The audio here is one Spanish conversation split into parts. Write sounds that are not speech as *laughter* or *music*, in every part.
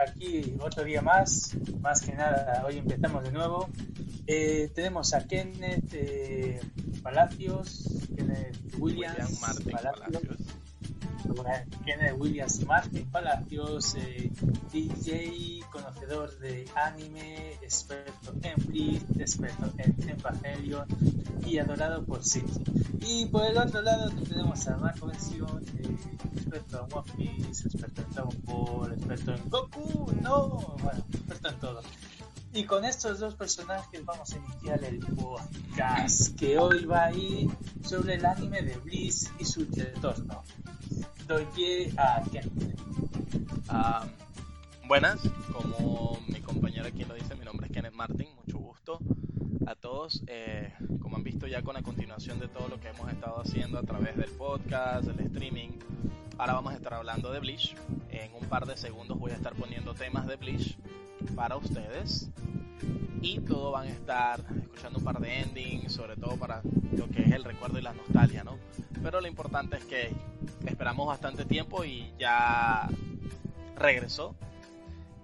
aquí otro día más. Más que nada, hoy empezamos de nuevo. Eh, tenemos a Kenneth eh, Palacios, Kenneth Williams William Palacios, Palacios. Kenneth Williams Martin Palacios, eh, DJ, conocedor de anime, experto en Bleach, experto en Evangelion y adorado por City. Y por el otro lado tenemos a Marco Versión, eh, experto en One Piece, experto en Dragon Ball, experto en Goku, no, bueno, experto en todo. Y con estos dos personajes vamos a iniciar el podcast que hoy va a ir sobre el anime de Bliss y su retorno. Doy pie a Kenneth. Ah, buenas, como mi compañero aquí lo dice, mi nombre es Kenneth Martin, mucho gusto a todos. Eh, como han visto ya con la continuación de todo lo que hemos estado haciendo a través del podcast, del streaming, ahora vamos a estar hablando de Bleach. En un par de segundos voy a estar poniendo temas de Bleach para ustedes. Y todo van a estar escuchando un par de endings, sobre todo para lo que es el recuerdo y la nostalgia, ¿no? Pero lo importante es que esperamos bastante tiempo y ya regresó.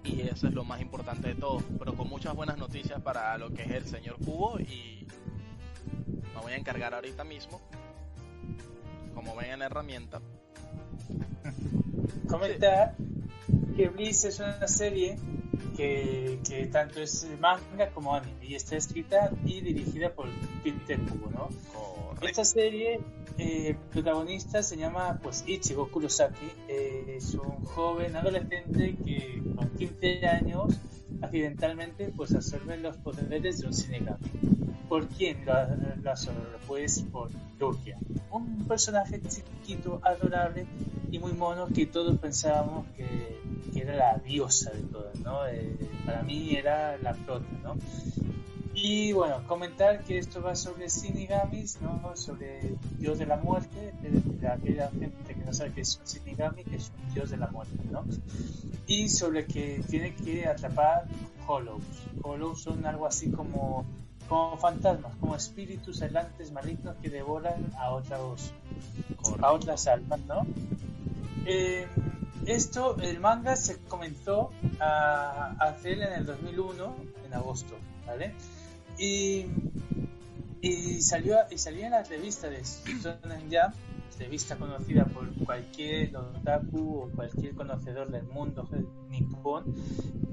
Y eso es lo más importante de todo. Pero con muchas buenas noticias para lo que es el señor Cubo. Y me voy a encargar ahorita mismo. Como ven en la herramienta. *laughs* Comentar que Bliss es una serie que, que tanto es manga como anime y está escrita y dirigida por Peter Kubo, ¿no? Esta serie, eh, el protagonista se llama pues Ichigo Kurosaki, eh, es un joven adolescente que con 15 años accidentalmente pues absorbe los poderes de un Shinigami. ¿Por quién lo, lo absorbe? Pues por Turkia, un personaje chiquito, adorable y muy mono que todos pensábamos que, era la diosa de todas, ¿no? Eh, para mí era la prota, ¿no? Y bueno, comentar que esto va sobre Shinigamis, ¿no? sobre dios de la muerte, de aquella gente que no sabe que es un Shinigami, que es un dios de la muerte, ¿no? Y sobre que tiene que atrapar Hollows. Hollows son algo así como, como fantasmas, como espíritus errantes malignos que devoran a otros, a otras almas, ¿no? Eh, esto, el manga se comenzó a hacer en el 2001, en agosto, ¿vale? Y, y salió y salía en la revista de Shonen Jump, revista conocida por cualquier otaku o cualquier conocedor del mundo nipón,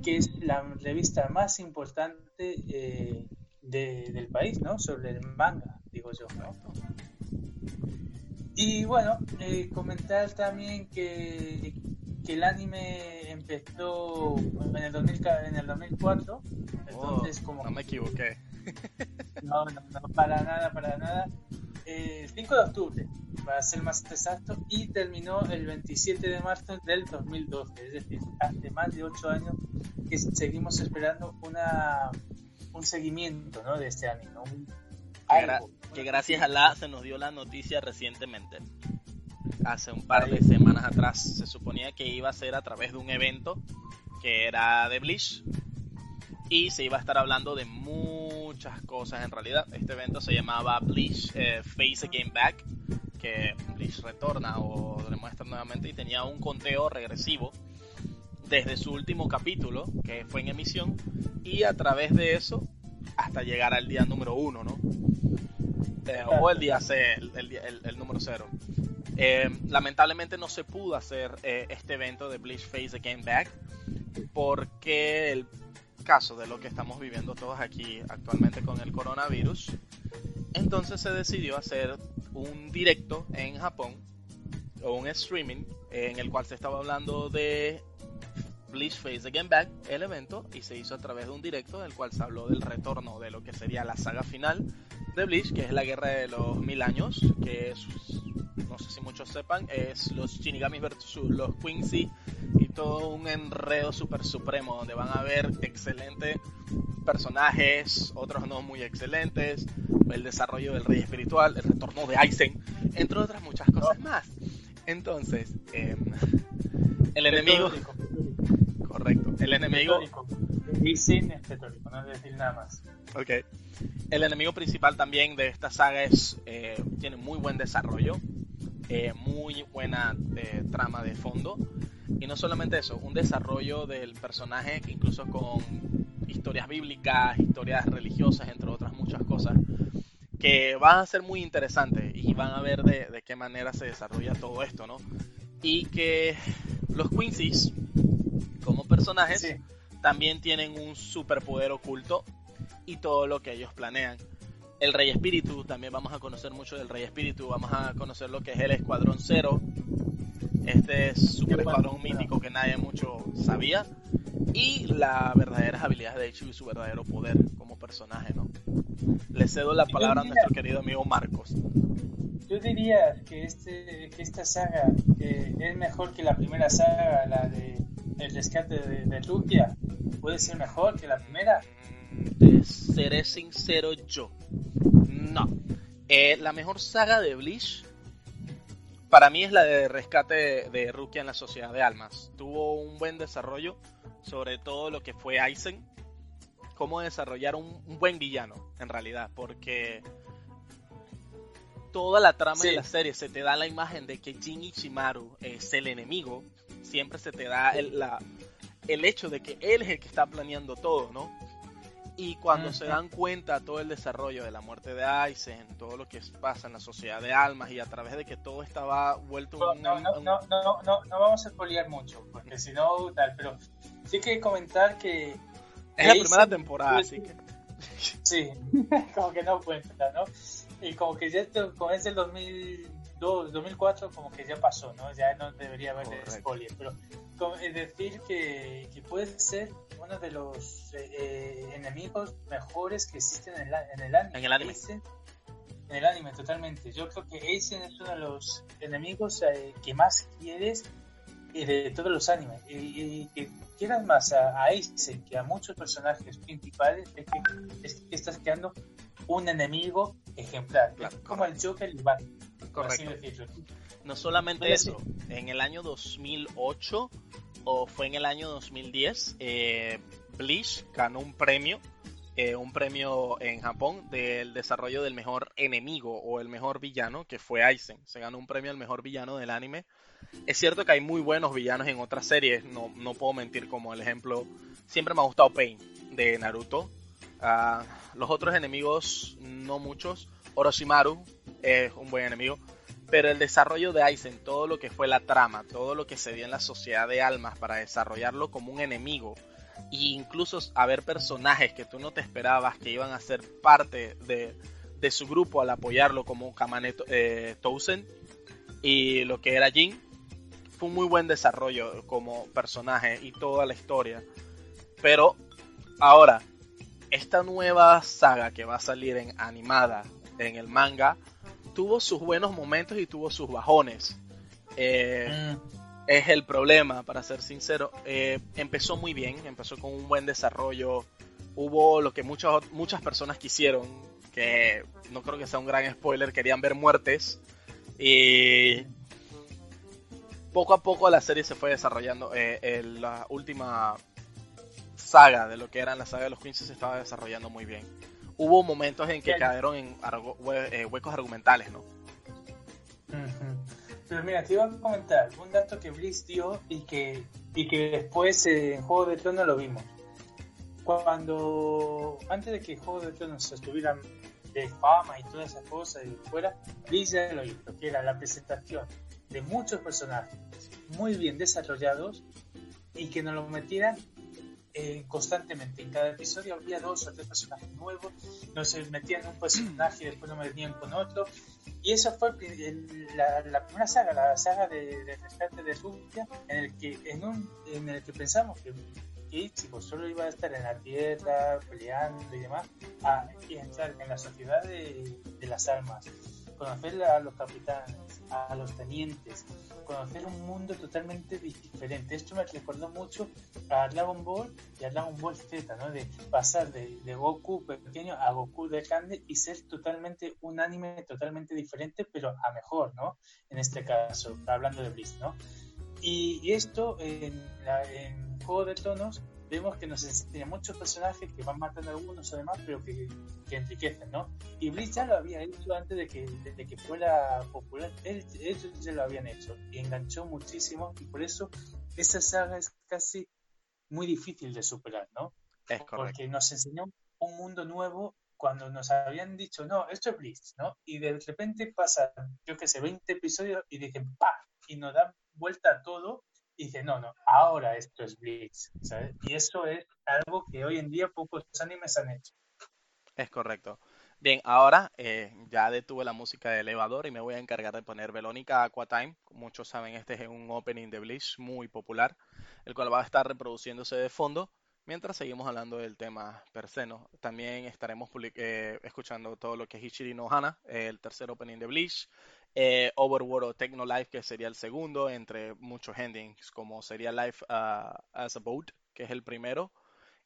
que es la revista más importante eh, de, del país, ¿no? Sobre el manga, digo yo, ¿no? Y bueno, eh, comentar también que, que el anime empezó en el, 2000, en el 2004, entonces Oh, como... No me equivoqué. *laughs* No, no, no, para nada, para nada. Eh, 5 de octubre, para ser más exacto, y terminó el 27 de marzo del 2012, es decir, hace más de 8 años que seguimos esperando una un seguimiento ¿no? de este anime, ¿no? Un- Que, gra- algo. que gracias a la se nos dio la noticia recientemente. Hace un par de semanas atrás se suponía que iba a ser a través de un evento que era de Bleach y se iba a estar hablando de muchas cosas en realidad. Este evento se llamaba Bleach eh, Face Again Back, que Bleach retorna o demuestra nuevamente y tenía un conteo regresivo desde su último capítulo que fue en emisión y a través de eso hasta llegar al día número uno, ¿no? Eh, o el día C, el, número cero. Eh, lamentablemente no se pudo hacer eh, este evento de Bleach Face Again Back porque el caso de lo que estamos viviendo todos aquí actualmente con el coronavirus, entonces se decidió hacer un directo en Japón o un streaming en el cual se estaba hablando de Bleach Face Again Back, el evento, y se hizo a través de un directo en el cual se habló del retorno de lo que sería la saga final de Bleach, que es la guerra de los mil años, que es, no sé si muchos sepan, es los Shinigamis versus los Quincy y todo un enredo super supremo donde van a ver excelentes personajes, otros no muy excelentes, el desarrollo del rey espiritual, el retorno de Aizen, entre otras muchas cosas más. Entonces, eh, el enemigo, el enemigo petórico. Y sin es petórico, no decir nada más. Ok. El enemigo principal también de esta saga es eh, tiene muy buen desarrollo, eh, muy buena eh, trama de fondo. Y no solamente eso, un desarrollo del personaje incluso con historias bíblicas, historias religiosas, entre otras muchas cosas, que van a ser muy interesantes y van a ver de, de qué manera se desarrolla todo esto, ¿no? Y que los Quincy's, como personajes, también tienen un superpoder oculto y todo lo que ellos planean. El Rey Espíritu, también vamos a conocer mucho del Rey Espíritu, vamos a conocer lo que es el Escuadrón Cero, este super escuadrón mítico que nadie mucho sabía, y las verdaderas habilidades de Ichigo y su verdadero poder como personaje, ¿no? Le cedo la palabra a nuestro querido amigo Marcos. ¿Tú dirías que, este, que esta saga eh, es mejor que la primera saga, la de El rescate de, de Rukia? ¿Puede ser mejor que la primera? Te seré sincero yo. No. Eh, la mejor saga de Bleach para mí es la de rescate de Rukia en la Sociedad de Almas. Tuvo un buen desarrollo sobre todo lo que fue Aizen. Cómo desarrollar un, buen villano, en realidad. Porque toda la trama de la serie se te da la imagen de que Jin Ichimaru es el enemigo. Siempre se te da el, la, el hecho de que él es el que está planeando todo, ¿no? Y cuando se dan cuenta todo el desarrollo de la muerte de Aizen, todo lo que pasa en la sociedad de almas y a través de que todo estaba vuelto no, no, no, no, no, no, no, vamos a spoilear mucho, porque si no, tal, pero sí que comentar que... Es la primera temporada, así que... Sí, *laughs* como que no cuenta, ¿no? Y como que ya como es del 2002, 2004, como que ya pasó, ¿no? Ya no debería haber spoiler, pero es decir que, que puede ser uno de los eh, eh, enemigos mejores que existen en, en el anime. En el anime. en el anime, totalmente. Yo creo que Aizen es uno de los enemigos eh, que más quieres de todos los animes. Y, que quieras más a, a Aizen que a muchos personajes principales, es que, estás creando un enemigo ejemplar. como el Joker y Batman. Correcto. No solamente eso, en el año 2008 o fue en el año 2010, eh, Bleach ganó un premio, eh, un premio en Japón del desarrollo del mejor enemigo o el mejor villano, que fue Aizen. Se ganó un premio al mejor villano del anime. Es cierto que hay muy buenos villanos en otras series, no, no puedo mentir como el ejemplo, siempre me ha gustado Pain de Naruto. Ah, los otros enemigos, no muchos. Orochimaru es un buen enemigo pero el desarrollo de Aizen, todo lo que fue la trama, todo lo que se dio en la sociedad de almas para desarrollarlo como un enemigo, e incluso haber personajes que tú no te esperabas que iban a ser parte de, su grupo al apoyarlo como Kamane eh, y lo que era Jin, fue un muy buen desarrollo como personaje y toda la historia. Pero ahora, esta nueva saga que va a salir en animada en el manga, tuvo sus buenos momentos y tuvo sus bajones. Eh, mm. Es el problema, para ser sincero. Eh, empezó muy bien, empezó con un buen desarrollo. Hubo lo que muchas, muchas personas quisieron, que no creo que sea un gran spoiler, querían ver muertes. Y poco a poco la serie se fue desarrollando. Eh, la última saga de lo que eran la saga de los Queens se estaba desarrollando muy bien hubo momentos en que cayeron en eh, huecos argumentales, ¿no? Pero mira, te iba a comentar un dato que Bliss dio y que, y que después en Juego de Tronos lo vimos. Cuando, antes de que Juego de Tronos estuviera de fama y todas esas cosas y fuera, Bliss ya lo hizo, que era la presentación de muchos personajes muy bien desarrollados y que nos lo metieran eh, constantemente. En cada episodio había dos o tres personajes nuevos, no se metían en un personaje y después no me venían con otro. Y eso fue la, primera saga, la saga de, de de Rusia, en el que, en un, en el que pensamos que, que solo iba a estar en la tierra, peleando y demás, a, entrar en la sociedad de, de las almas conocer a los capitanes, a los tenientes, conocer un mundo totalmente diferente. Esto me recordó mucho a Dragon Ball y a Dragon Ball Z, ¿no? De pasar de, Goku pequeño a Goku de grande y ser totalmente un anime totalmente diferente, pero a mejor, ¿no? En este caso, hablando de Bliss, ¿no? Y, esto en, en Juego de Tronos vemos que nos enseña muchos personajes que van matando a algunos además, pero que, que enriquecen, ¿no? Y Bleach ya lo había hecho antes de que, de que fuera popular, ellos ya lo habían hecho y enganchó muchísimo y por eso esa saga es casi muy difícil de superar, ¿no? Es correcto. Porque nos enseñó un mundo nuevo cuando nos habían dicho, no, esto es Blitz, ¿no? Y de repente pasa, yo qué sé, 20 episodios y dicen, ¡pa! Y nos dan vuelta a todo y dicen, no, no, ahora esto es Blitz. Y eso es algo que hoy en día pocos animes han hecho. Es correcto. Bien, ahora eh, ya detuve la música de elevador y me voy a encargar de poner Verónica Aquatime. Muchos saben, este es un opening de Bleach muy popular, el cual va a estar reproduciéndose de fondo mientras seguimos hablando del tema per se. También estaremos eh, escuchando todo lo que es Ichiri no Hana, el tercer opening de Bleach, eh, Overworld o Techno Life, que sería el segundo, entre muchos endings, como sería Life uh, as a Boat, que es el primero,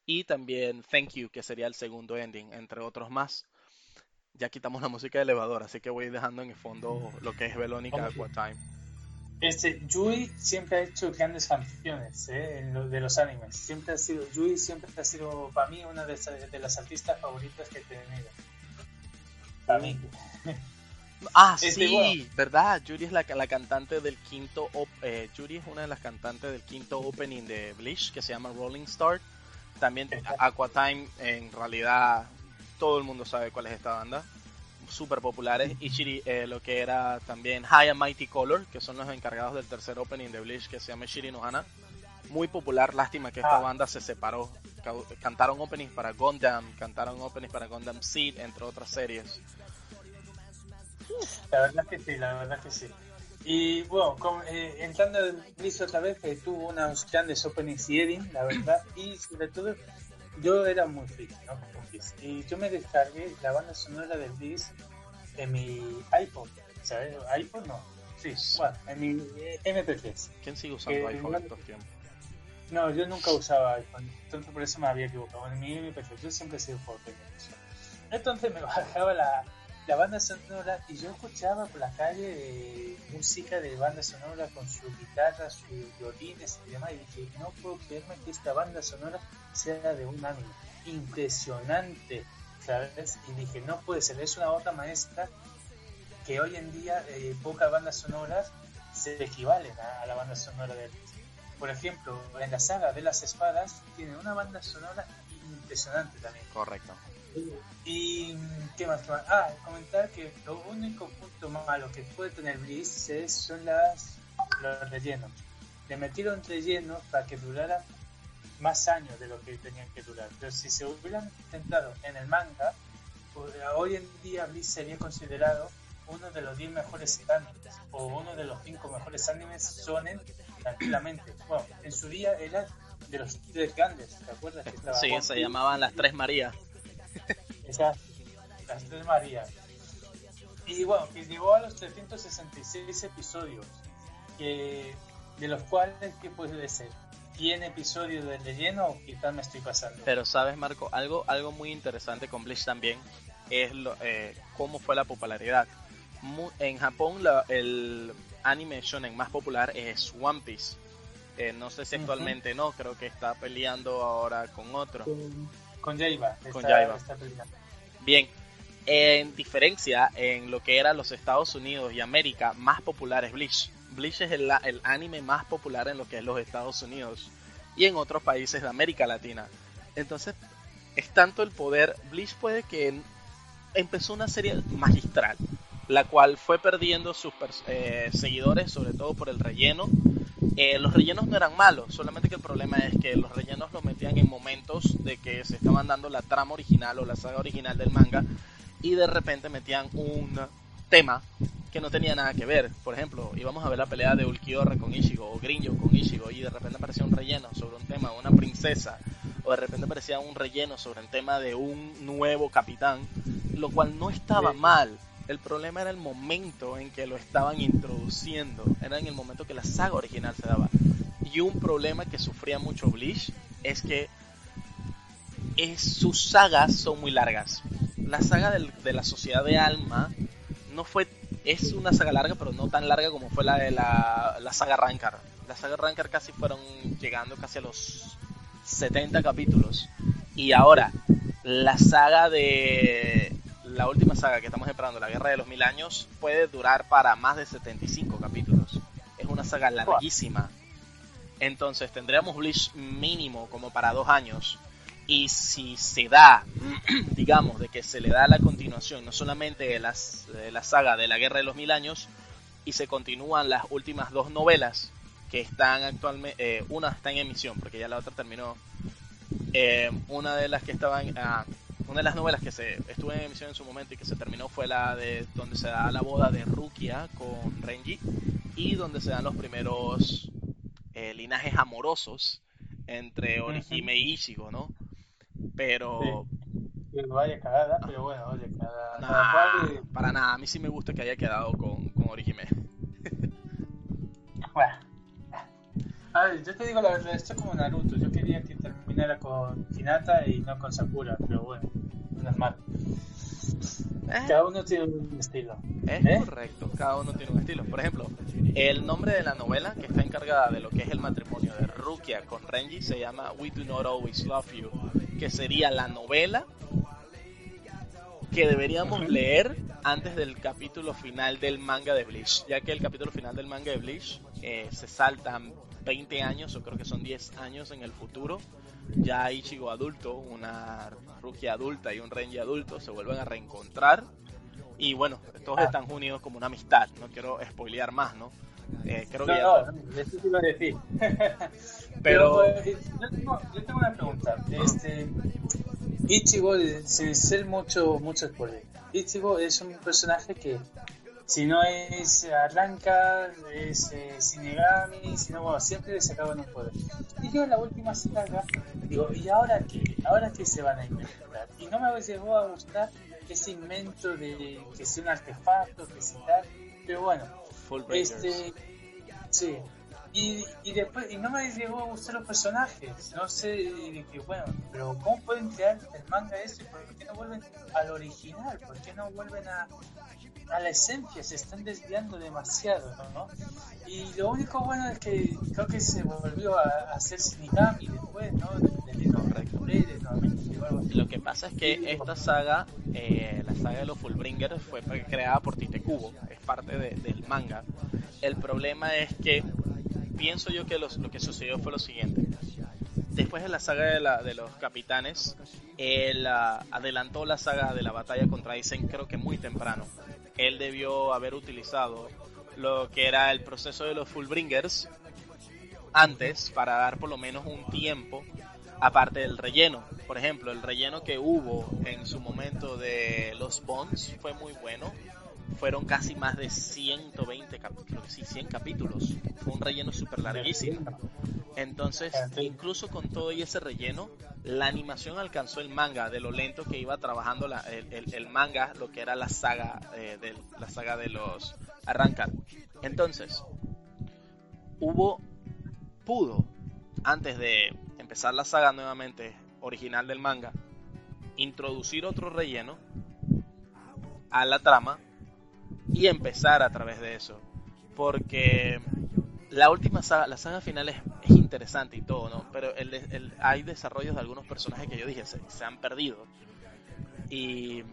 y también Thank You, que sería el segundo ending, entre otros más. Ya quitamos la música de elevador, así que voy dejando en el fondo lo que es Verónica Aquatime. Este, Yui siempre ha hecho grandes canciones ¿eh? de los animes. Siempre ha sido, Yui siempre ha sido para mí una de, las artistas favoritas que he tenido. Para mí. Ah, este, sí, ¿verdad? Yuri es la, la cantante del quinto. Eh, Yuri es una de las cantantes del quinto opening de Bleach que se llama Rolling Star. También Aquatime, en realidad, todo el mundo sabe cuál es esta banda súper populares. Ichiri, eh, lo que era también High and Mighty Color, que son los encargados del tercer opening de Bleach, que se llama Shiri no Hana. Muy popular, lástima que esta ah. banda se separó. Cantaron openings para Gundam, cantaron openings para Gundam Seed, entre otras series. La verdad que sí, la verdad que sí. Y bueno, eh, entrando en Bleach otra vez, que tuvo unos grandes openings y edit, la verdad, y sobre todo yo era muy friki, ¿no? Y yo me descargué la banda sonora del Beast en mi iPod, ¿sabes? iPod no. Sí, bueno, en mi eh, MP3. ¿Quién sigue usando iPhone en estos tiempos? No, yo nunca usaba iPhone, entonces por eso me había equivocado. En mi MP3 yo siempre he sido fuerte Entonces me *laughs* bajaba la, la banda sonora y yo escuchaba por la calle música de banda sonora con su guitarra, sus violines y demás. Y dije, no puedo creerme que esta banda sonora sea de un anime. Impresionante, ¿sabes? Y dije, no puede ser, es una otra maestra que hoy en día eh, pocas bandas sonoras se equivalen a, la banda sonora de Por ejemplo, en la saga de las espadas tiene una banda sonora impresionante también. Correcto. Y, ¿qué más? Ah, comentar que lo único punto malo que puede tener Bliss es, son las, los rellenos. Le metieron rellenos para que durara más años de lo que tenían que durar. Pero si se hubieran centrado en el manga, pues, hoy en día Bliss sería considerado uno de los 10 mejores animes o uno de los 5 mejores animes sonen tranquilamente. Bueno, en su día era de los tres grandes, ¿te acuerdas? Que sí, se llamaban las tres Marías. *laughs* Exacto, las tres Marías. Y bueno, que llegó a los 366 episodios, que, de los cuales, ¿qué puede ser? 100 episodios de relleno o quizás me estoy pasando. Pero sabes, Marco, algo, algo muy interesante con Bleach también es lo, eh, cómo fue la popularidad. en Japón el anime shonen más popular es One Piece. Eh, no sé si actualmente no, creo que está peleando ahora con otro. Con Jaiba. Con Jaiba. Bien, en diferencia en lo que era los Estados Unidos y América, más popular es Bleach. Bleach es el, el, anime más popular en lo que es los Estados Unidos y en otros países de América Latina. Entonces, es tanto el poder. Bleach puede que empezó una serie magistral, la cual fue perdiendo sus eh, seguidores, sobre todo por el relleno. Eh, los rellenos no eran malos, solamente que el problema es que los rellenos los metían en momentos de que se estaban dando la trama original o la saga original del manga y de repente metían un tema que no tenía nada que ver. Por ejemplo, íbamos a ver la pelea de Ulquiorra con Ichigo o Grinjo con Ichigo y de repente aparecía un relleno sobre un tema de una princesa o de repente aparecía un relleno sobre el tema de un nuevo capitán, lo cual no estaba mal. El problema era el momento en que lo estaban introduciendo, era en el momento que la saga original se daba. Y un problema que sufría mucho Bleach es que es, sus sagas son muy largas. La saga de la Sociedad de Alma no fue es una saga larga, pero no tan larga como fue la de la, saga Rankar. La saga Rankar casi fueron llegando casi a los 70 capítulos. Y ahora, la saga de. La última saga que estamos esperando, la Guerra de los Mil Años, puede durar para más de 75 capítulos. Es una saga larguísima. Entonces tendríamos Bleach mínimo como para dos años. Y si se da, *clears throat* digamos, de que se le da la continuación, no solamente de, las, de la saga de la Guerra de los Mil Años, y se continúan las últimas dos novelas que están actualmente, eh, una está en emisión, porque ya la otra terminó. Eh, una de las que estaban, ah, una de las novelas que se estuvo en emisión en su momento y que se terminó fue la de donde se da la boda de Rukia con Renji y donde se dan los primeros eh, linajes amorosos entre Orihime y Ichigo, ¿no? Pero... vaya cagada, pero bueno, oye, cada, Para nada, a mí sí me gusta que haya quedado con, con Orihime. *laughs* bueno. A ver, yo te digo la verdad, esto es como Naruto. Yo quería que terminara con Hinata y no con Sakura, pero bueno, mal. Eh. Cada uno tiene un estilo. Es ¿Eh? correcto, cada uno tiene un estilo. Por ejemplo, el nombre de la novela que está encargada de lo que es el matrimonio de Rukia con Renji se llama We Do Not Always Love You, que sería la novela que deberíamos leer antes del capítulo final del manga de Bleach, ya que el capítulo final del manga de Bleach eh, se saltan 20 años, o creo que son 10 años en el futuro, ya Ichigo adulto, una Rukia adulta y un Renji adulto se vuelven a reencontrar y bueno, todos están unidos como una amistad, no quiero spoilear más, ¿no? Eh, creo no, que no, eso iba a decir. Pero, pues, yo, tengo, yo, tengo, una pregunta. Este, Ichigo, sin ser mucho, mucho spoiler, Ichigo es un personaje que si no es Arranca, es eh, Shinigami, si no, bueno, siempre le sacaban un poder. Y yo en la última saga digo, ¿y ahora qué? ¿Ahora qué se van a inventar? Y no me llegó a gustar ese invento de que sea un artefacto, que sea tal, pero bueno, este, sí. Y, y después, y no me llegó a gustar los personajes, no sé, que bueno, pero ¿cómo pueden crear el manga ese? ¿Por qué no vuelven al original? ¿Por qué no vuelven a, a la esencia, se están desviando demasiado, ¿no? Y lo único bueno es que creo que se volvió a, hacer Shinigami después, ¿no? Lo que pasa es que esta saga, eh, la saga de los Fullbringers, fue creada por Tite Kubo, es parte del manga. El problema es que pienso yo que lo que sucedió fue lo siguiente. Después de la saga de, los capitanes, él ah, adelantó la saga de la batalla contra Aizen creo que muy temprano él debió haber utilizado lo que era el proceso de los Fullbringers antes para dar por lo menos un tiempo aparte del relleno. Por ejemplo, el relleno que hubo en su momento de los Bonds fue muy bueno. Fueron casi más de 120 capítulos, sí, 100 capítulos. Fue un relleno súper larguísimo. Entonces, incluso con todo y ese relleno, la animación alcanzó el manga de lo lento que iba trabajando el, manga, lo que era la saga, eh, de, la saga de los Arrancar. Entonces, hubo, pudo, antes de empezar la saga nuevamente original del manga, introducir otro relleno a la trama y empezar a través de eso. Porque la última saga, la saga final es, interesante y todo, ¿no? Pero hay desarrollos de algunos personajes que yo dije se, han perdido. Y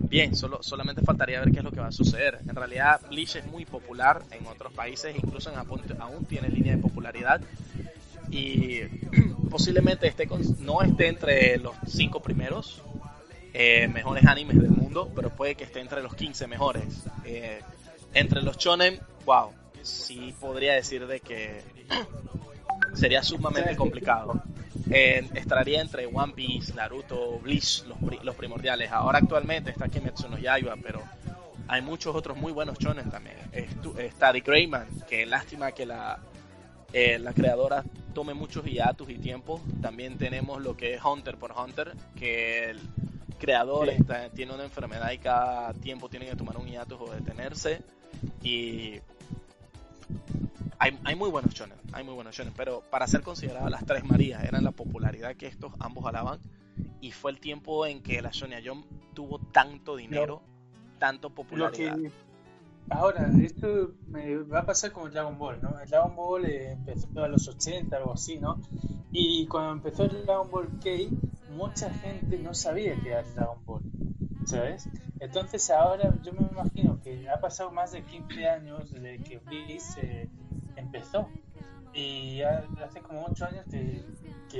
bien, solo, solamente faltaría ver qué es lo que va a suceder. En realidad, Bleach es muy popular en otros países, incluso en Japón aún tiene línea de popularidad. Y *clears throat* posiblemente esté no esté entre los cinco primeros eh, mejores animes del mundo, pero puede que esté entre los 15 mejores. Eh, entre los shonen, wow, sí podría decir de que *clears throat* sería sumamente complicado. Eh, estaría entre One Piece, Naruto, Bleach, los, primordiales. Ahora actualmente está Kimetsu no Yaiba, pero hay muchos otros muy buenos shonen también. Está Dick Rayman, que lástima que la, eh, la creadora tome muchos hiatus y tiempo. También tenemos lo que es Hunter por Hunter, que el creador tiene una enfermedad y cada tiempo tiene que tomar un hiatus o detenerse. Y hay, hay, muy buenos shonen, hay muy buenos shonen, pero para ser consideradas las tres Marías eran la popularidad que estos ambos alaban y fue el tiempo en que la Sonia Jump tuvo tanto dinero, tanto popularidad. ahora, esto me va a pasar el Dragon Ball, ¿no? El Dragon Ball eh, empezó a los 80, algo así, ¿no? Y cuando empezó el Dragon Ball K, mucha gente no sabía que era Dragon Ball. ¿sabes? Entonces ahora yo me imagino que ha pasado más de 15 años desde que Bliss eh, empezó. Y hace como ocho años que,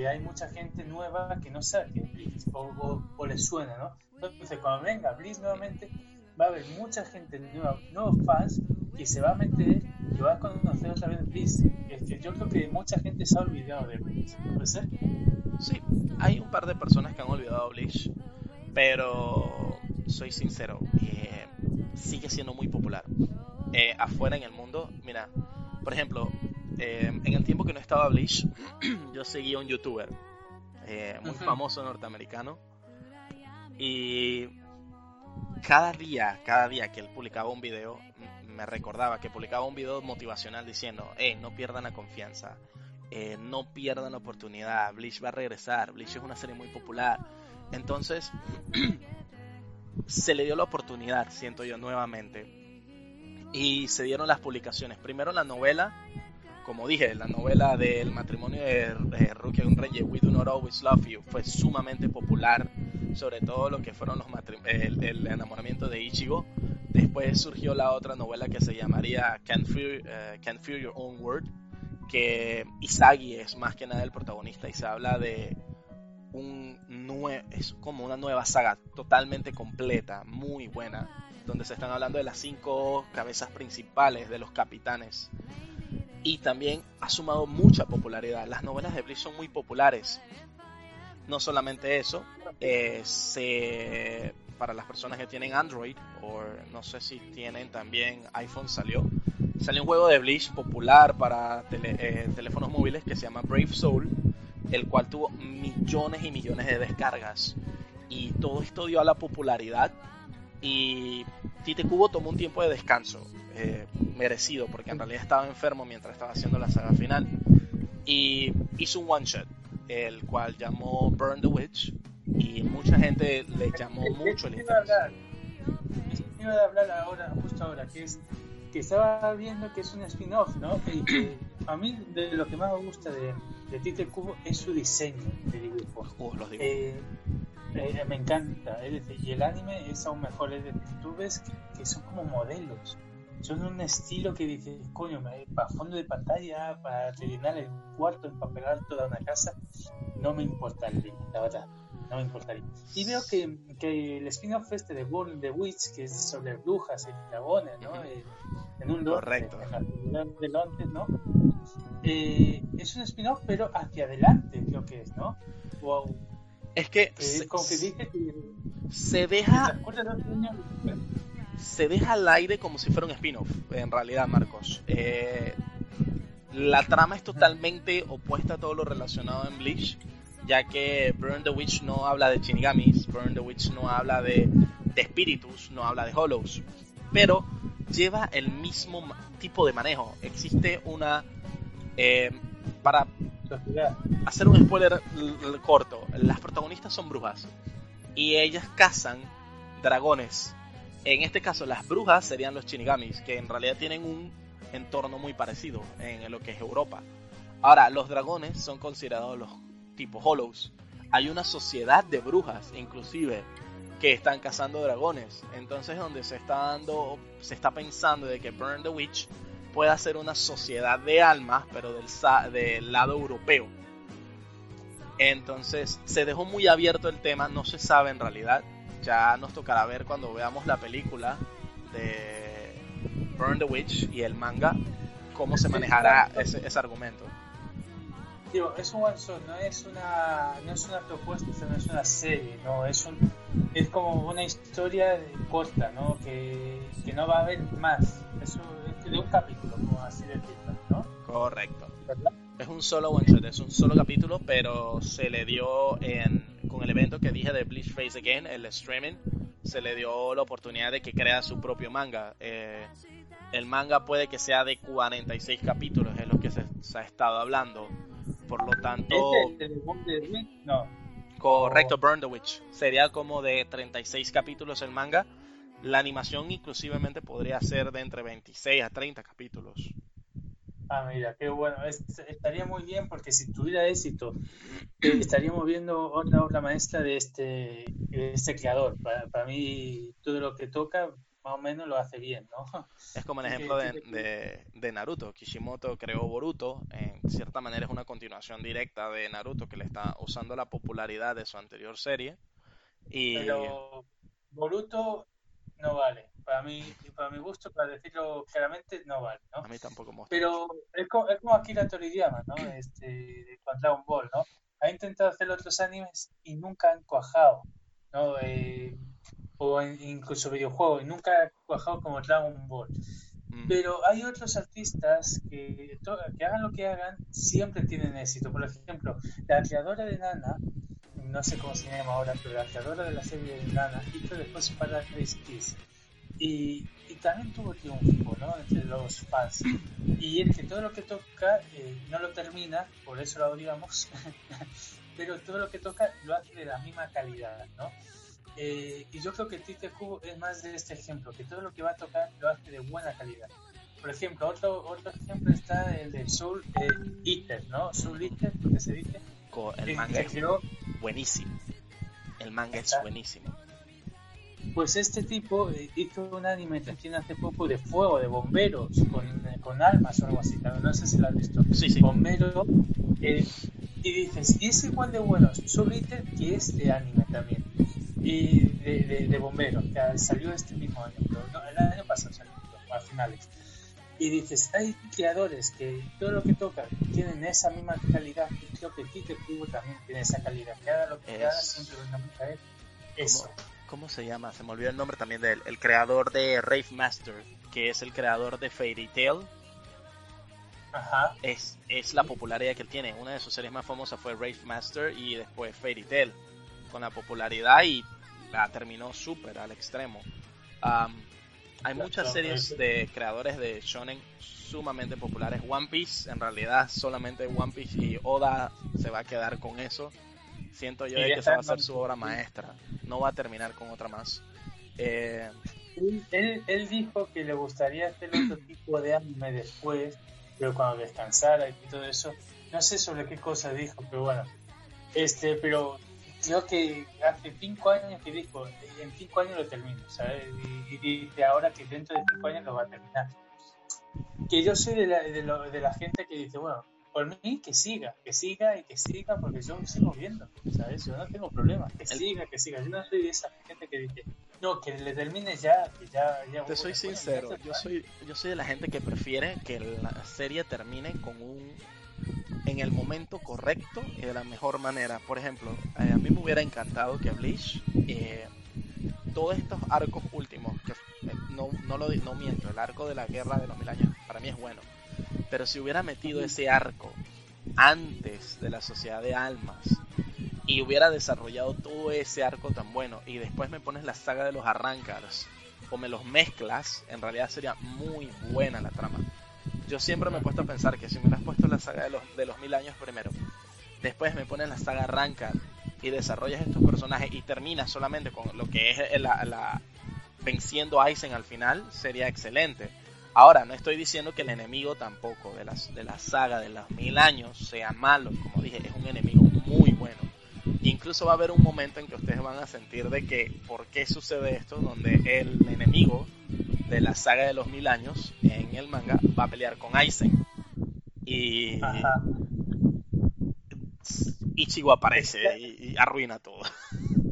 hay mucha gente nueva que no sabe que es Blitz o, o, le suena, ¿no? Entonces, cuando venga Blitz nuevamente, va a haber mucha gente nueva, nuevos fans, que se va a meter y va a conocer otra vez Blitz. Es que yo creo que mucha gente se ha olvidado de Blitz, ¿puede ser? Sí, hay un par de personas que han olvidado Bleach, pero soy sincero, eh, sigue siendo muy popular. Eh, afuera en el mundo, mira, por ejemplo, eh, en el tiempo que no estaba Bleach, *clears throat* yo seguía un youtuber muy famoso norteamericano y cada día, cada día que él publicaba un video, me recordaba que publicaba un video motivacional diciendo, eh, no pierdan la confianza, no pierdan la oportunidad, Bleach va a regresar, Bleach es una serie muy popular. Entonces, *clears throat* se le dio la oportunidad, siento yo, nuevamente. Y se dieron las publicaciones. Primero la novela, como dije, la novela del matrimonio de, Rukia y un Rey, We Do Not Always Love You, fue sumamente popular, sobre todo lo que fueron el, enamoramiento de Ichigo. Después surgió la otra novela que se llamaría Can't Fear, eh, Can't Fear Your Own Word, que Isagi es más que nada el protagonista y se habla de un es como una nueva saga totalmente completa, muy buena, donde se están hablando de las cinco cabezas principales de los capitanes. Y también ha sumado mucha popularidad. Las novelas de Bleach son muy populares. No solamente eso, eh, para las personas que tienen Android, o no sé si tienen también iPhone, salió. Salió un juego de Bleach popular para eh, teléfonos móviles que se llama Brave Soul el cual tuvo millones y millones de descargas. Y todo esto dio a la popularidad. Y Tite Kubo tomó un tiempo de descanso, eh, merecido, porque en realidad estaba enfermo mientras estaba haciendo la saga final. Y hizo un one shot, el cual llamó Burn the Witch. Y mucha gente le llamó mucho el interés. Iba a hablar ahora, justo ahora, que es que estaba viendo que es un spin-off, ¿no? Y que a mí de lo que más me gusta de, de Tite Cubo es su diseño de dibujo. Eh, eh, me encanta. y el anime es aún mejor. Es decir, tú ves que, son como modelos. Son un estilo que dices, coño, para fondo de pantalla, para rellenar el cuarto, empapelar toda una casa, no me importaría, la verdad. No me importaría. Y veo que, que el spin-off este de Born the Witch, que es sobre brujas y dragones, ¿no? Eh, en un Correcto. de Londres, ¿no? Eh, es un spin-off, pero hacia adelante, creo que es, ¿no? Wow. Es que, como que dice que se deja se deja al aire como si fuera un spin-off, en realidad, Marcos. Eh, la trama es totalmente opuesta a todo lo relacionado en Bleach, ya que Burn the Witch no habla de Shinigamis, Burn the Witch no habla de, espíritus, no habla de hollows, pero lleva el mismo tipo de manejo. Existe una eh, para hacer un spoiler corto, las protagonistas son brujas y ellas cazan dragones. En este caso, las brujas serían los shinigamis, que en realidad tienen un entorno muy parecido en lo que es Europa. Ahora, los dragones son considerados los tipos hollows. Hay una sociedad de brujas, inclusive, que están cazando dragones. Entonces, donde se está dando, se está pensando de que Burn the Witch pueda ser una sociedad de almas, pero del, del lado europeo. Entonces se dejó muy abierto el tema, no se sabe en realidad. Ya nos tocará ver cuando veamos la película de Burn the Witch y el manga, cómo se manejará ese, ese argumento. Digo, es un one shot, no es una, no es una propuesta, no es una serie, no, es un, es como una historia corta, ¿no? Que, que no va a haber más. Es de un capítulo, como así decirlo, ¿no? Correcto. Es un solo one shot, es un solo capítulo, pero se le dio en, con el evento que dije de Bleach Face Again, el streaming, se le dio la oportunidad de que crea su propio manga. Eh, el manga puede que sea de 46 capítulos, es lo que se, ha estado hablando. Por lo tanto... ¿Este de? No. Correcto, Burn the Witch. Sería como de 36 capítulos el manga la animación inclusivemente podría ser de entre 26 a 30 capítulos. Ah, mira, qué bueno. estaría muy bien porque si tuviera éxito, eh, estaríamos viendo otra obra maestra de este, este creador. Para, mí, todo lo que toca, más o menos lo hace bien, ¿no? Es como el ejemplo de, de, Naruto. Kishimoto creó Boruto, en cierta manera es una continuación directa de Naruto que le está usando la popularidad de su anterior serie. Y... Pero Boruto no vale. Para mí, para mi gusto, para decirlo claramente, no vale, ¿no? A mí tampoco me Pero es como, es como Akira Toriyama, ¿no? Este, con Dragon Ball, ¿no? Ha intentado hacer otros animes y nunca han cuajado, ¿no? Eh, o incluso videojuegos, y nunca ha cuajado como Dragon Ball. Mm. Pero hay otros artistas que, que hagan lo que hagan, siempre tienen éxito. Por ejemplo, la creadora de Nana, no sé cómo se llama ahora, pero la creadora de la serie de Nana hizo después para Grace Kiss y, también tuvo triunfo ¿no? entre los fans. Y es que todo lo que toca eh, no lo termina, por eso lo odiamos, *laughs* pero todo lo que toca lo hace de la misma calidad. ¿no? Eh, y yo creo que Tite Cubo es más de este ejemplo, que todo lo que va a tocar lo hace de buena calidad. Por ejemplo, otro, otro ejemplo está el de Soul eh, Eater, ¿no? Soul Eater, lo que se dice. El manga es buenísimo. El manga es buenísimo. Pues este tipo eh, hizo una animación hace poco de fuego, de bomberos, con, eh, con almas o algo así, no sé si lo has visto. Sí, sí. Bombero, eh, y dices, y es igual de bueno Soliter que este anime también. Y de, de, bomberos, que salió este mismo año, el año pasado salió, a finales. Y dices, hay creadores que todo lo que tocan tienen esa misma calidad, y creo que Tite Cubo también tiene esa calidad, que haga lo que haga, siempre venga a eso. ¿Cómo se llama? Se me olvidó el nombre también del el creador de Rave Master, que es el creador de Fairy Tail. Ajá. Es, es la popularidad que él tiene. Una de sus series más famosas fue Rave Master y después Fairy Tail. Con la popularidad y la terminó súper al extremo. hay muchas series de creadores de shonen sumamente populares. One Piece, en realidad solamente One Piece y Oda se va a quedar con eso siento yo que esa va a ser su obra maestra. No va a terminar con otra más. Eh, él, él, dijo que le gustaría hacer otro *clears throat* tipo de anime después, pero cuando descansara y todo eso. No sé sobre qué cosa dijo, pero bueno. Este, pero creo que hace cinco años que dijo, en cinco años lo termino, ¿sabes? Y, dice ahora que dentro de cinco años lo va a terminar. Que yo soy de la, de, de la gente que dice, bueno, por mí que siga, que siga y que siga, porque yo sigo viendo, ¿sabes? Yo no tengo problema, que siga, que siga. Yo no soy de esa gente que dice, no, que le termine ya, que ya. ya Te soy sincero, yo soy, yo soy de la gente que prefiere que la serie termine con un. En el momento correcto y de la mejor manera. Por ejemplo, eh, a mí me hubiera encantado que Bleach. Eh, todos estos arcos últimos, que eh, no, no, lo, no miento, el arco de la guerra de los mil años, para mí es bueno pero si hubiera metido ese arco antes de la sociedad de almas y hubiera desarrollado todo ese arco tan bueno y después me pones la saga de los arrancars o me los mezclas, en realidad sería muy buena la trama. Yo siempre me he puesto a pensar que si me has puesto la saga de los, de los mil años primero, después me pones la saga Arrancar y desarrollas estos personajes y terminas solamente con lo que es la, la venciendo a Aizen al final, sería excelente Ahora, no estoy diciendo que el enemigo tampoco de, las, de la saga de los mil años sea malo, como dije, es un enemigo muy bueno. Incluso va a haber un momento en que ustedes van a sentir de que, ¿por qué sucede esto? Donde el enemigo de la saga de los mil años en el manga va a pelear con Aizen. Y Ichigo aparece y, y arruina todo. *laughs*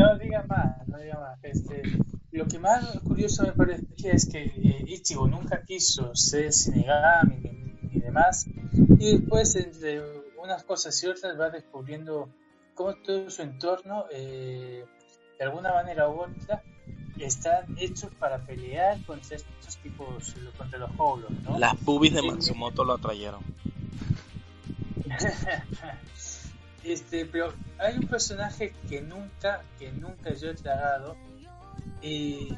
No diga más, no diga más. Este, lo que más curioso me parece es que eh, Ichigo nunca quiso ser Shinigami ni, ni, demás, y después entre unas cosas y otras va descubriendo cómo todo su entorno, eh, de alguna manera u otra, están hechos para pelear contra estos tipos, contra los Howlers, ¿no? Las boobies de Matsumoto lo atrayeron. *laughs* este, pero hay un personaje que nunca, que nunca yo he tragado, y,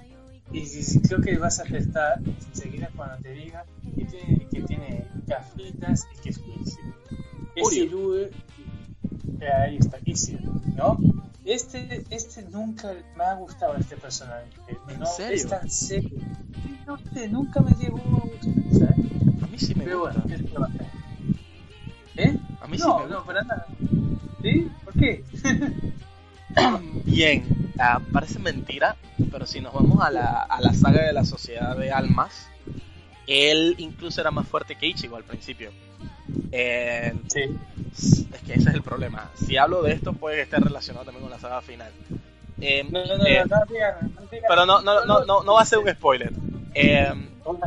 y, creo que vas a acertar enseguida cuando te diga que tiene, que tiene gafitas y que es buenísimo. Es Irue, ahí está, Isir, ¿no? Este, este nunca me ha gustado este personaje. No serio? es tan serio. No sé, nunca me llegó a gustar. A mí sí me Pero gusta. ¿Eh? A mí no, sí me no, para nada. ¿Sí? ¿Por qué? *coughs* *coughs* Bien, ah, parece mentira, pero si nos vamos a la, a la saga de la Sociedad de Almas, él incluso era más fuerte que Ichigo al principio. Eh, Sí. Es que ese es el problema. Si hablo de esto, puede esté relacionado también con la saga final. Eh, No, no, no, eh, no, no digan, no digan. pero no, no, no, no, no va a ser un spoiler. Eh,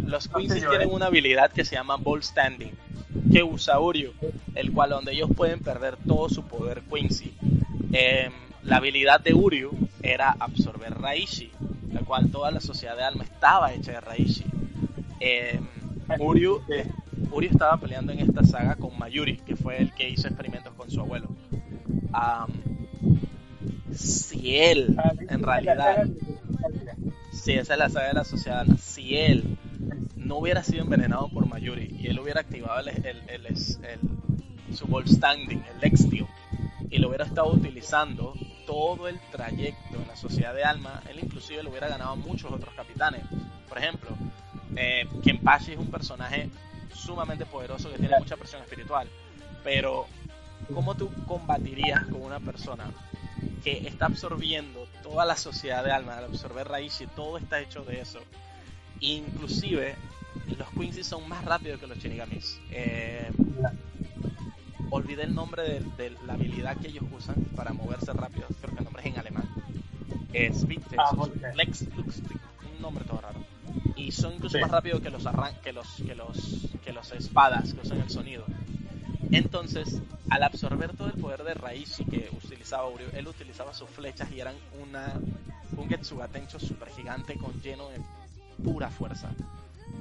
los Quincy tienen eh. una habilidad que se llama Ball Standing, que usa Uryu, el cual donde ellos pueden perder todo su poder Quincy. Eh, la habilidad de Uryu era absorber Raishi, la cual toda la sociedad de alma estaba hecha de Raishi. Eh, Uryu, Uryu estaba peleando en esta saga con Mayuri, que fue el que hizo experimentos con su abuelo. Am, si él, Ah, en realidad, si esa es la saga de la sociedad, si él no hubiera sido envenenado por Mayuri y él hubiera activado el, el, el- el- su ball standing, el Lextio, y lo hubiera estado utilizando todo el trayecto en la sociedad de alma, él inclusive le hubiera ganado a muchos otros capitanes. Por ejemplo, eh, Kenpachi es un personaje sumamente poderoso que tiene mucha presión espiritual, pero ¿cómo tú combatirías con una persona que está absorbiendo toda la sociedad de alma, al absorber Raishi, todo está hecho de eso? Inclusive, los Quincy son más rápidos que los Shinigamis. Eh, olvidé el nombre de, de la habilidad que ellos usan para moverse rápido. Creo que el nombre es en alemán. Es Ah, Tensor, ok. Lex un nombre todo. Y son incluso Sí. más rápidos que los arran que los que los que los espadas que usan el sonido. Entonces, al absorber todo el poder de Raishi que utilizaba Uryu, él utilizaba sus flechas y eran una un Getsugatencho super gigante con lleno de pura fuerza.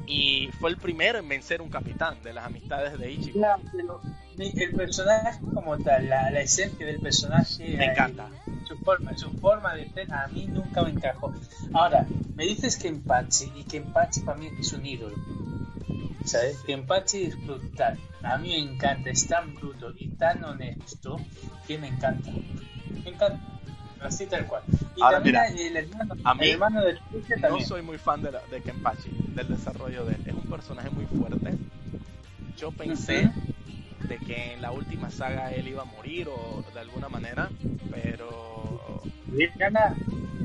Y fue el primero en vencer un capitán de las amistades de Ichigo. Ya, pero el personaje como tal, la, la esencia del personaje, Me eh, encanta. su forma, su forma de ser, a mí nunca me encajó. Ahora, me dices que Empachi, y que Empachi para mí es un ídolo. ¿Sabes? Que Empachi es brutal. A mí me encanta, es tan bruto y tan honesto que me encanta. Me encanta. Así tal cual. Y Ahora, también mira, el hermano, a mí el hermano de Lucia No también. soy muy fan de, la- de Kenpachi, del desarrollo de él. Es un personaje muy fuerte. Yo pensé de que en la última saga él iba a morir o de alguna manera, pero No diga nada,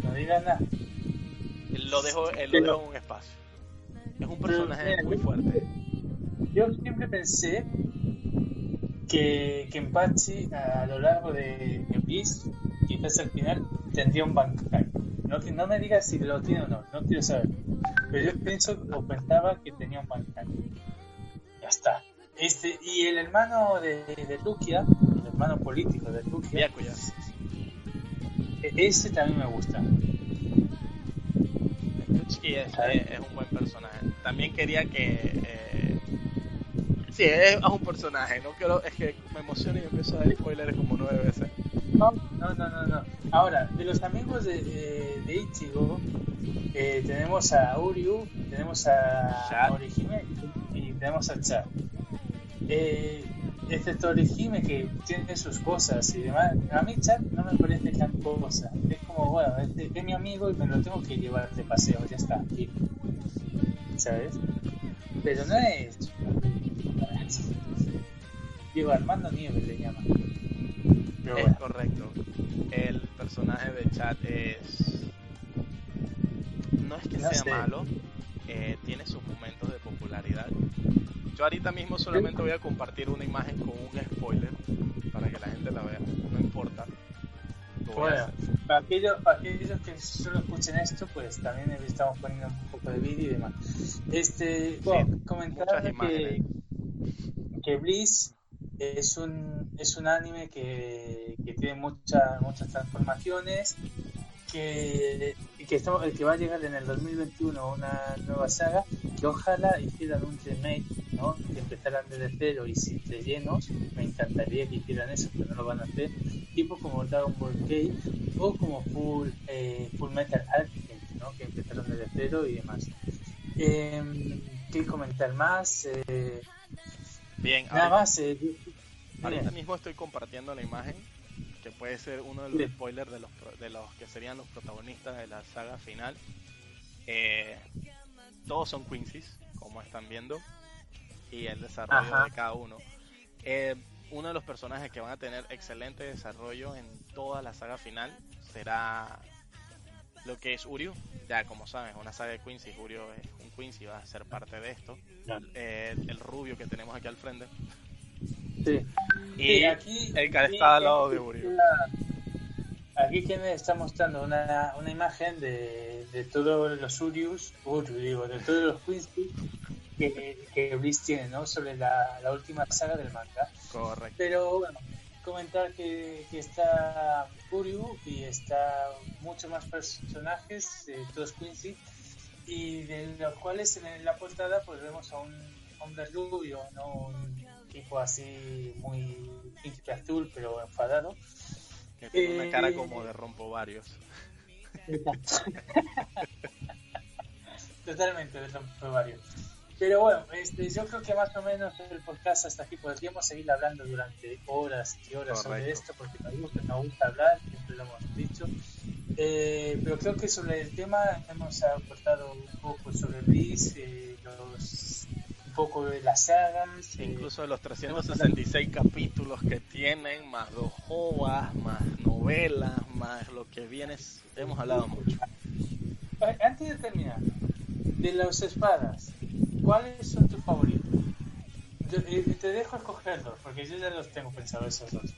no diga nada. Lo dejo, lo dejo en un espacio. Es un personaje muy fuerte. Yo siempre pensé que, Empachi a lo largo de Bliss, quizás al final, tendría un Bankai. No, no me digas si lo tiene o no, no quiero saber. Pero yo pienso o pensaba que tenía un Bankai. Ya está. Este, y el hermano de, de Tukia, el hermano político de Tukia, e- ese también me gusta. Kuchiki es, es- es un buen personaje. También quería que. eh, sí, es, es un personaje. No quiero, es que me emociono y empiezo a dar spoilers como nueve veces. No, no, no, no, no. Ahora, de los amigos de, de, de Ichigo, eh, tenemos a Uryu, tenemos a. Orihime y tenemos a Chad. Eh, excepto Orihime que tiene sus cosas y demás, a mí Chad no me parece gran cosa. Es como, bueno, es, es mi amigo y me lo tengo que llevar de paseo, ya está, aquí. ¿Sabes? Pero no es... Digo, Armando Nieves le llama. Pero Es bueno. correcto. El personaje de Chad es. No es que No sea sé. malo, eh, tiene sus momentos de popularidad. Yo ahorita mismo solamente voy a compartir una imagen con un spoiler para que la gente la vea. No importa. Bueno, para aquellos, para aquellos que solo escuchen esto, pues también estamos poniendo un poco de vídeo y demás. Este, bueno, comentar muchas que, que Bliss es un, es un anime que, que tiene muchas muchas transformaciones, que, que, estamos, que va a llegar en el 2021 una nueva saga, que ojalá hicieran un remake, ¿no? que empezaran desde cero y sin rellenos, me encantaría que hicieran eso, pero no lo van a hacer, tipo como Dragon Ball K o como Full, eh, Full Metal Alchemist, ¿no? que empezaron desde cero y demás. Eh, ¿Qué comentar más? Eh, Bien, nada ahorita, más. Eh, ahorita mismo estoy compartiendo la imagen que puede ser uno de los Bien. spoilers de los, de los que serían los protagonistas de la saga final. Eh, todos son Quincy's, como están viendo, y el desarrollo Ajá. de cada uno. Eh, uno de los personajes que van a tener excelente desarrollo en toda la saga final será lo que es Uryu. Ya, como saben, una saga de Quincy. Uryu es un Quincy, va a ser parte de esto. Eh, el rubio que tenemos aquí al frente. Sí. Y aquí, el que está al lado de Uryu. Aquí me está mostrando una, una imagen de, de todos los Urius, Uryu, digo, de todos los Quincy que, que Bliss tiene, ¿no? Sobre la, la última saga del manga. Correcto. Pero bueno, comentar que, que está Uryu y está muchos más personajes, eh, todos Quincy, y de los cuales en la portada pues vemos a un hombre rubio, ¿no? un tipo así muy príncipe azul pero enfadado. Que tiene una cara Eh, como de rompo varios. *laughs* Totalmente, de romper varios. Pero bueno, este, yo creo que más o menos el podcast hasta aquí podríamos seguir hablando durante horas y horas sobre Correcto. esto, porque nos gusta, nos gusta hablar, siempre lo hemos dicho. Eh, pero creo que sobre el tema hemos aportado un poco sobre Bliss, eh, los, un poco de las sagas. eh, Incluso de los 366 capítulos que tienen, más dos ovas, más novelas, más lo que viene, hemos hablado mucho. eh, Antes de terminar, de las espadas, ¿cuáles son tus favoritos? Yo, eh, te dejo escogerlos, porque yo ya los tengo pensados esos dos.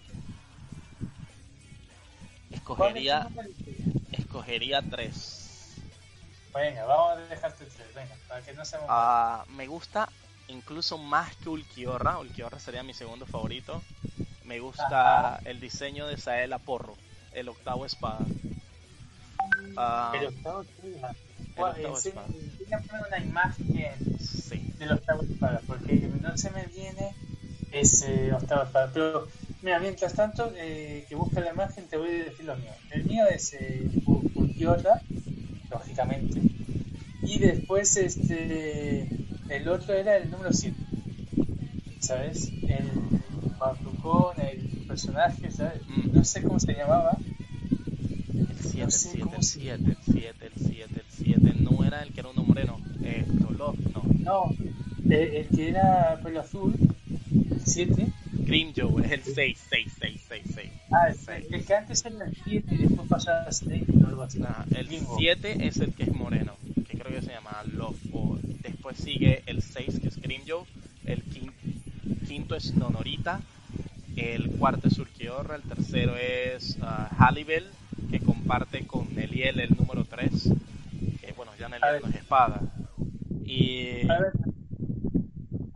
Escogería, ¿Cuáles son los escogería tres. Venga, vamos a dejarte tres, venga, para que no seamos... Ah, me gusta incluso más que Ulquiorra. Ulquiorra sería mi segundo favorito. Me gusta el diseño de Saela Porro, el octavo espada. Ah, Pero octavo espada. ¿Cuál- octavo ense- espada. enséñame una imagen sí. Del octavo espada, porque no se me viene ese octavo espada. Pero, mira, mientras tanto, eh, que busca la imagen, te voy a decir lo mío. El mío es eh, lógicamente. Y después, este, el otro era el número 7. ¿Sabes? El Bartucón, el personaje, ¿sabes? Mm. No sé cómo se llamaba. El 7, No sé el 7, cómo el se- 7, el 7, el 7, el 7. No era el que era uno moreno. Eh, Dolor, no. No, el, el que era pelo azul, el 7. Grim Joe es el 6, 6, 6, 6, 6. Ah, el, el que antes era el 7 y después pasó a 6 o algo así. Nah, el Limbo. 7 es el que es moreno, que creo que se llama Love. O después sigue el 6 que es Grim Joe. El quin- quinto es Nonorita. El cuarto es Urquiorra. El tercero es ah, Hallibel, que comparte con Neliel el número 3. Que bueno, ya Neliel no es espada. Y. A ver.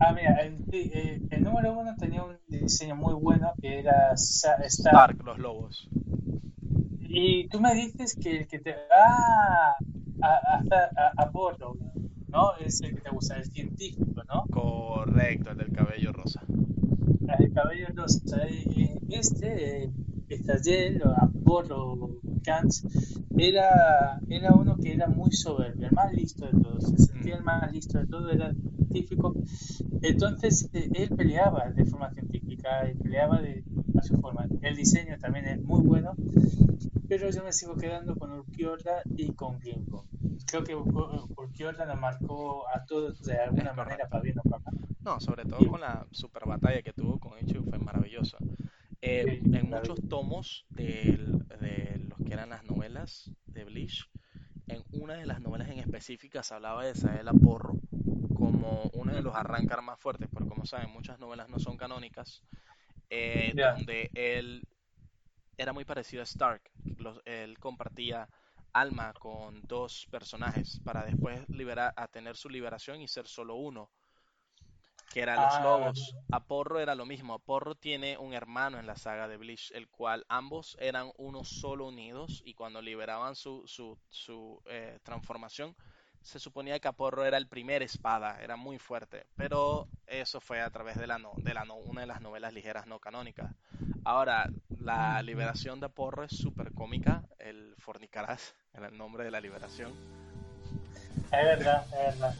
Ah, mira, el, el- el número 1 tenía un diseño muy bueno que era Sa- Star. Stark, los lobos. Y tú me dices que el que te. ¡Ah! A, hasta a, Apolo, ¿no? Es el que te gusta, el científico, ¿no? Correcto, el del cabello rosa. El cabello rosa. Este, eh, Estallel o Apolo Gantz, era, era uno que era muy soberbio, el más listo de todos. Se sentía el más listo de todo, era científico. Entonces, eh, él peleaba de forma científica, y peleaba de, a su forma. El diseño también es muy bueno, pero yo me sigo quedando con Urquiorda y con Gimbo. Creo que Ur- Urquiorda nos marcó a todos de alguna Es manera correcto. para bien o para mal. No, sobre todo Sí. con la super batalla que tuvo con Ichigo fue maravilloso. Eh, Sí, en claro. muchos tomos del- de los que eran las novelas de Bleach, en una de las novelas en específica se hablaba de Saela Porro como uno de los arrancar más fuertes, porque como saben, muchas novelas no son canónicas, eh, donde él era muy parecido a Stark. Los- él compartía alma con dos personajes para después liberar, a tener su liberación y ser solo uno que eran los Ah, lobos. Aporro era lo mismo. Aporro tiene un hermano en la saga de Bleach, el cual ambos eran uno solo unidos y cuando liberaban su, su, su eh, transformación, se suponía que Aporro era el primer espada, era muy fuerte, pero eso fue a través de la no, de la no, una de las novelas ligeras no canónicas. Ahora, la liberación de Aporro es súper cómica, el Fornicarás era el nombre de la liberación. Es verdad, es verdad.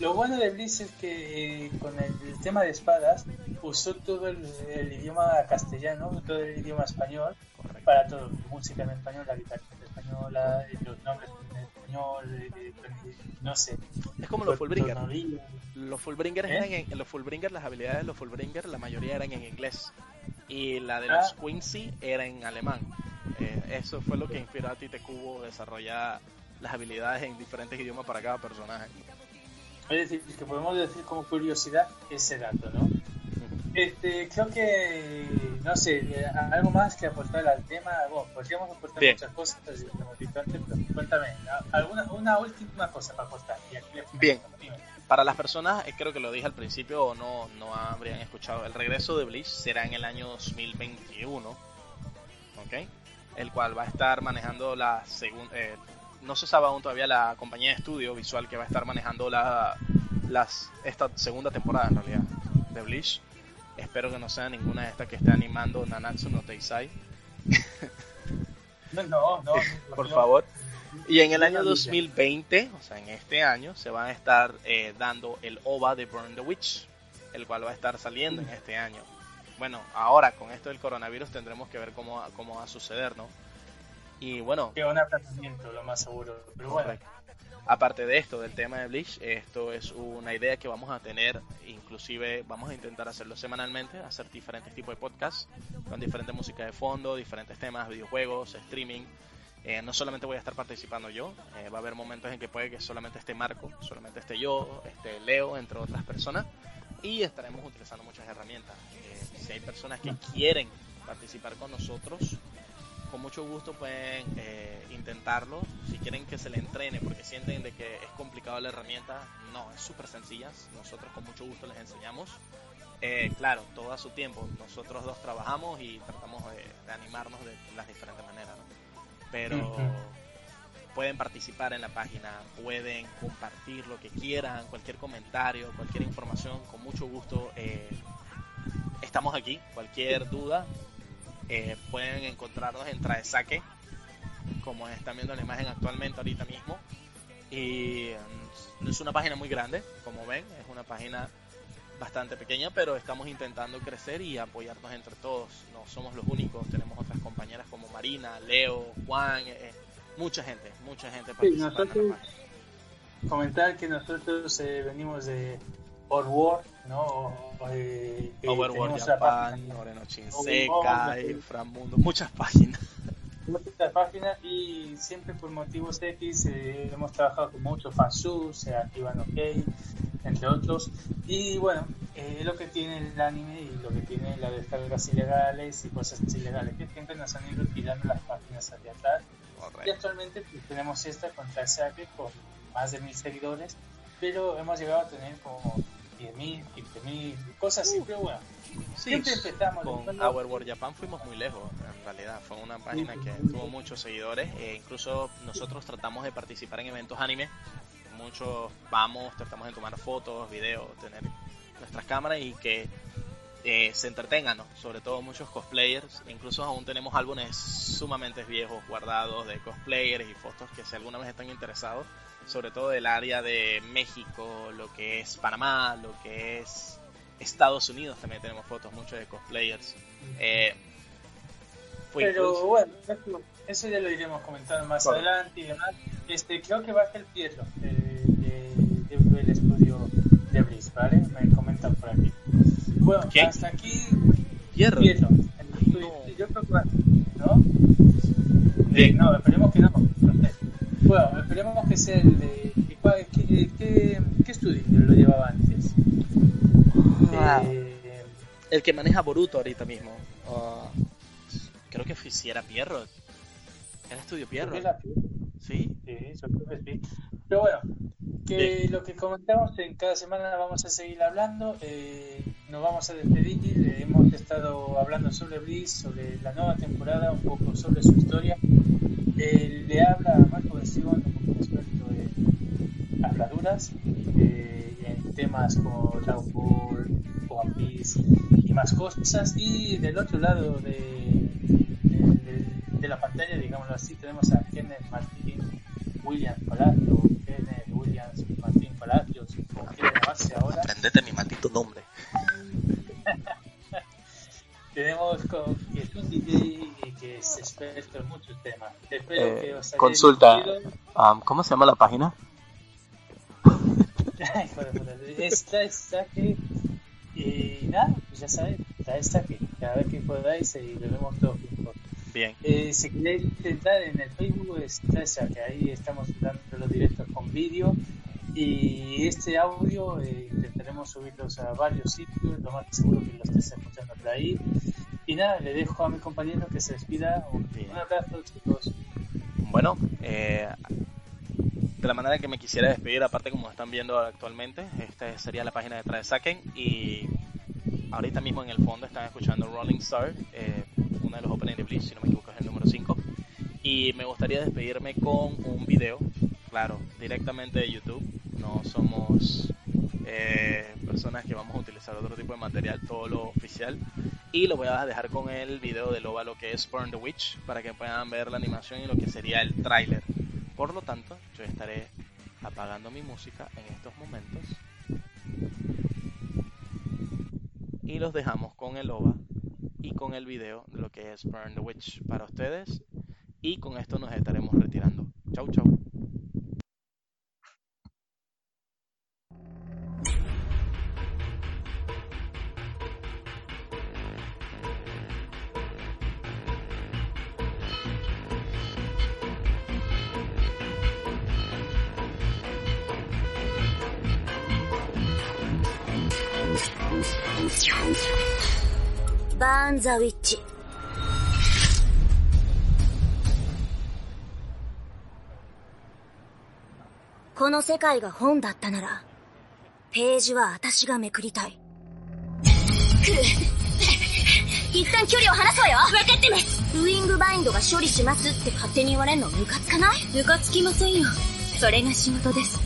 Lo bueno de Bliss es que eh, con el, el tema de espadas usó todo el, el idioma castellano, todo el idioma español Correcto. para todo. Música en español, la guitarra en española, los nombres español, eh, eh, no sé. Es como los Fullbringer. Tonoría. Los Fullbringers ¿Eh? eran en, los Fullbringers, las habilidades de los Fullbringers, la mayoría eran en inglés. Y la de Ah. los Quincy era en alemán. Eh, eso fue lo que inspiró a Tite Cubo desarrollar las habilidades en diferentes idiomas para cada personaje. Es decir, que podemos decir como curiosidad ese dato, ¿no? Este, creo que, no sé, eh, algo más que aportar al tema. Bueno, podríamos aportar muchas cosas, dicho antes, pero cuéntame, alguna, una última cosa para aportar. Bien, para las personas, eh, creo que lo dije al principio o no, no habrían escuchado, el regreso de Bleach será en el año 2021, ¿ok? El cual va a estar manejando la segunda, eh, no se sabe aún todavía la compañía de estudio visual que va a estar manejando la, las, esta segunda temporada en realidad de Bleach Espero que no sea ninguna de estas que esté animando Nanatsu no Taisai. *laughs* no, no, no. Por favor. Y en el año 2020, o sea, en este año, se va a estar eh, dando el OVA de Burn the Witch, el cual va a estar saliendo en este año. Bueno, ahora con esto del coronavirus tendremos que ver cómo, cómo va a suceder, ¿no? Y bueno. Que un aplazamiento, lo más seguro. Pero bueno. Aparte de esto, del tema de Bleach, esto es una idea que vamos a tener, inclusive vamos a intentar hacerlo semanalmente, hacer diferentes tipos de podcasts con diferente música de fondo, diferentes temas, videojuegos, streaming. Eh, no solamente voy a estar participando yo, eh, va a haber momentos en que puede que solamente esté Marco, solamente esté yo, esté Leo, entre otras personas, y estaremos utilizando muchas herramientas. Eh, si hay personas que quieren participar con nosotros, con mucho gusto pueden eh, intentarlo. Si quieren que se le entrene porque sienten de que es complicado la herramienta, no, es súper sencilla. Nosotros con mucho gusto les enseñamos. Eh, claro, todo a su tiempo. Nosotros dos trabajamos y tratamos de, animarnos de las diferentes maneras. Pero pueden participar en la página, pueden compartir lo que quieran, cualquier comentario, cualquier información, con mucho gusto. Eh, estamos aquí, cualquier duda, eh, pueden encontrarnos en Traesaque, como están viendo la imagen actualmente ahorita mismo. Y mm, es una página muy grande, como ven, es una página bastante pequeña, pero estamos intentando crecer y apoyarnos entre todos. No somos los únicos, tenemos otras compañeras como Marina, Leo, Juan, eh, mucha gente, mucha gente participando Comentar que nosotros eh, venimos de Overworld, ¿no? Eh, Overworld Japan, Moreno Chinseca, Inframundo, muchas páginas. *laughs* Muchas páginas y siempre por motivos X eh, hemos trabajado con muchos fansubs, se activan OK, entre otros. Y bueno, eh, lo que tiene el anime y lo que tiene las descargas ilegales y cosas ilegales que siempre nos han ido tirando las páginas hacia atrás. Y actualmente pues, tenemos esta contra Saque con más de mil seguidores, pero hemos llegado a tener como 10.000, 15.000, cosas así, pero bueno. siempre empezamos. Con Our World Japan fuimos muy lejos, en realidad. Fue una página que tuvo muchos seguidores. E incluso nosotros tratamos de participar en eventos anime. Muchos vamos, tratamos de tomar fotos, videos, tener nuestras cámaras y que eh, se entretengan, sobre todo muchos cosplayers. Incluso aún tenemos álbumes sumamente viejos guardados de cosplayers y fotos que si alguna vez están interesados sobre todo del área de México, lo que es Panamá, lo que es Estados Unidos, también tenemos fotos muchos de cosplayers. Eh, Pero bueno, eso ya lo iremos comentando más adelante y demás. Este, creo que va a ser Pietro del estudio de Brice, ¿vale? Me comentan por aquí. Bueno, hasta aquí Pietro. Pietro. Yo creo que va, ¿no? Eh, no, esperemos que no. Bueno, esperemos que sea el de. ¿Qué, qué, qué estudio lo llevaba antes? Ah. Eh, el que maneja Boruto ahorita mismo. Uh, creo que si era Pierro. Era estudio Pierro. ¿Sí? Sí, yo creo que sí. Pero bueno, que lo que comentamos en cada semana vamos a seguir hablando. Eh, nos vamos a despedir. Eh, hemos estado hablando sobre Bliss, sobre la nueva temporada, un poco sobre su historia. Eh, le habla Marco de Sion como experto en habladuras, eh, en temas como Dragon Ball, One Piece y más cosas. Y del otro lado de, de, la pantalla, digámoslo así, tenemos a Kenneth Martín Williams Palacio, consulta, um, ¿cómo se llama la página? Esta es que y nada, pues ya sabéis, esta que cada vez que podáis y lo vemos todos juntos. Bien. Eh, si queréis entrar en el Facebook, está esa, que ahí estamos dando los directos con vídeo. Y este audio eh, intentaremos subirlos a varios sitios, lo más seguro que lo estés escuchando por ahí. Y nada, le dejo a mi compañero que se despida. Un, un abrazo, chicos. Bueno, eh, de la manera que me quisiera despedir, aparte como están viendo actualmente, esta sería la página de Saken y ahorita mismo en el fondo están escuchando Rolling Star, eh, uno de los openings de Bleach, si no me equivoco es el número 5. Y me gustaría despedirme con un video, claro, directamente de YouTube. No somos eh, personas que vamos a utilizar otro tipo de material, todo lo oficial. Y lo voy a dejar con el video de Loba, lo que es Burn the Witch, para que puedan ver la animación y lo que sería el tráiler. Por lo tanto, yo estaré apagando mi música en estos momentos. Y los dejamos con el OVA y con el video de lo que es Burn the Witch para ustedes. Y con esto nos estaremos retirando. Chau, chau. ン・ザ・ウィッチこの世界が本だったならページは私がめくりたい。来る一旦距離を離すわよ。分かってます。ウィングバインドが処理しますって勝手に言われんのムカつかない？ムカつきませんよ。それが仕事です。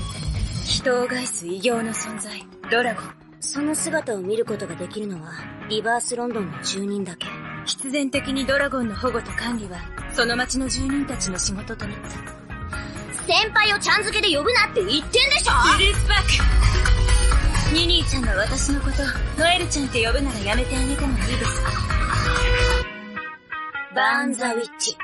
人を害す異形の存在。ドラゴンその姿を見ることができるのは、リバースロンドンの住人だけ。必然的にドラゴンの保護と管理は、その町の住人たちの仕事となった。先輩をちゃん付けで呼ぶなって言ってんでしょリリースバックニニーちゃんが私のこと、ノエルちゃんって呼ぶならやめてあげてもいいですか？バーンザウィッチ。